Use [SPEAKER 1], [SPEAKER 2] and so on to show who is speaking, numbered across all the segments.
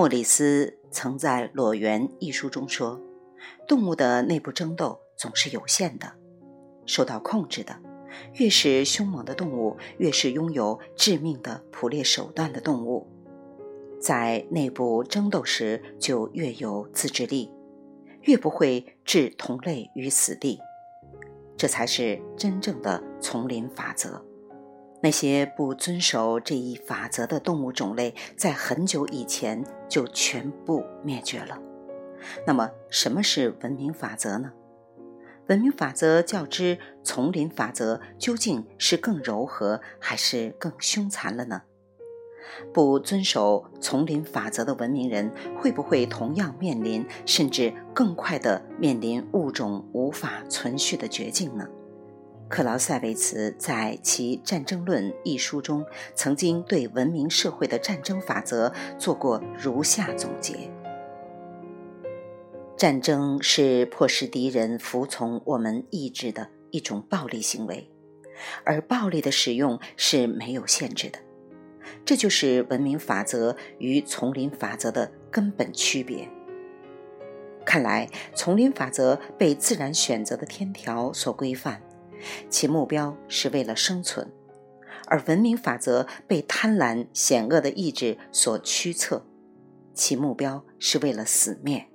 [SPEAKER 1] 莫里斯曾在《裸猿》一书中说：“动物的内部争斗总是有限的，受到控制的。越是凶猛的动物，越是拥有致命的捕猎手段的动物，在内部争斗时就越有自制力，越不会置同类于死地。这才是真正的丛林法则。”那些不遵守这一法则的动物种类，在很久以前就全部灭绝了。那么，什么是文明法则呢？文明法则较之丛林法则，究竟是更柔和还是更凶残了呢？不遵守丛林法则的文明人，会不会同样面临，甚至更快地面临物种无法存续的绝境呢？克劳塞维茨在其《战争论》一书中，曾经对文明社会的战争法则做过如下总结：战争是迫使敌人服从我们意志的一种暴力行为，而暴力的使用是没有限制的。这就是文明法则与丛林法则的根本区别。看来，丛林法则被自然选择的天条所规范。其目标是为了生存，而文明法则被贪婪险恶的意志所驱策，其目标是为了死灭。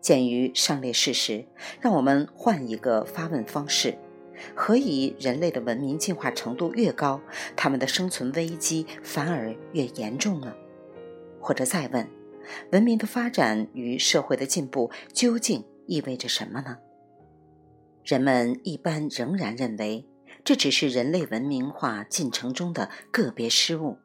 [SPEAKER 1] 鉴于上列事实，让我们换一个发问方式：何以人类的文明进化程度越高，他们的生存危机反而越严重呢？或者再问：文明的发展与社会的进步究竟意味着什么呢？人们一般仍然认为，这只是人类文明化进程中的个别失误。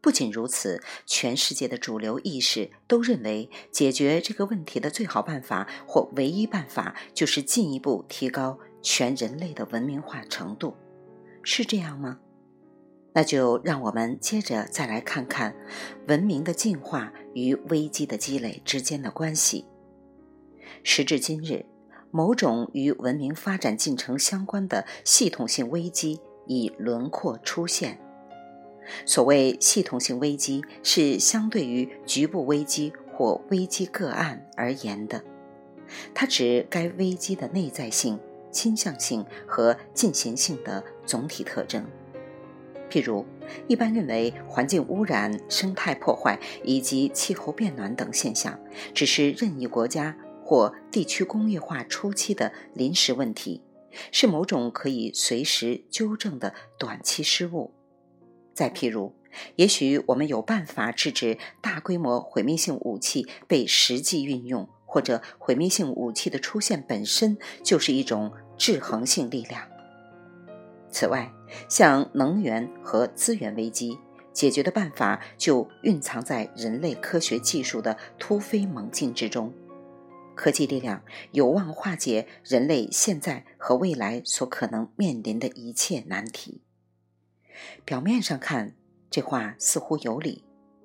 [SPEAKER 1] 不仅如此，全世界的主流意识都认为，解决这个问题的最好办法或唯一办法，就是进一步提高全人类的文明化程度。是这样吗？那就让我们接着再来看看文明的进化与危机的积累之间的关系。时至今日。某种与文明发展进程相关的系统性危机已轮廓出现。所谓系统性危机，是相对于局部危机或危机个案而言的，它指该危机的内在性、倾向性和进行性的总体特征。譬如，一般认为环境污染、生态破坏以及气候变暖等现象，只是任意国家。或地区工业化初期的临时问题，是某种可以随时纠正的短期失误。再譬如，也许我们有办法制止大规模毁灭性武器被实际运用，或者毁灭性武器的出现本身就是一种制衡性力量。此外，像能源和资源危机，解决的办法就蕴藏在人类科学技术的突飞猛进之中。科技力量有望化解人类现在和未来所可能面临的一切难题。表面上看，这话似乎有理。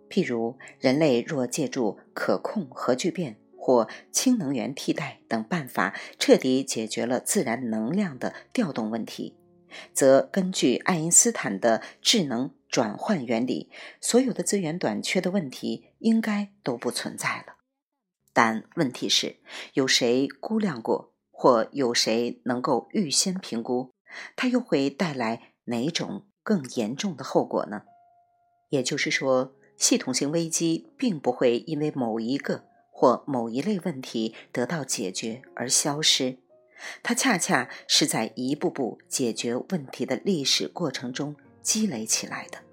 [SPEAKER 1] 譬如，人类若借助可控核聚变或氢能源替代等办法，彻底解决了自然能量的调动问题，则根据爱因斯坦的智能转换原理，所有的资源短缺的问题应该都不存在了。但问题是，有谁估量过，或有谁能够预先评估，它又会带来哪种更严重的后果呢？也就是说，系统性危机并不会因为某一个或某一类问题得到解决而消失，它恰恰是在一步步解决问题的历史过程中积累起来的。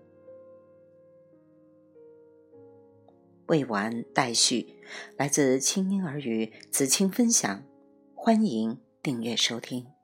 [SPEAKER 1] 未完待续，来自清音儿语子清分享，欢迎订阅收听。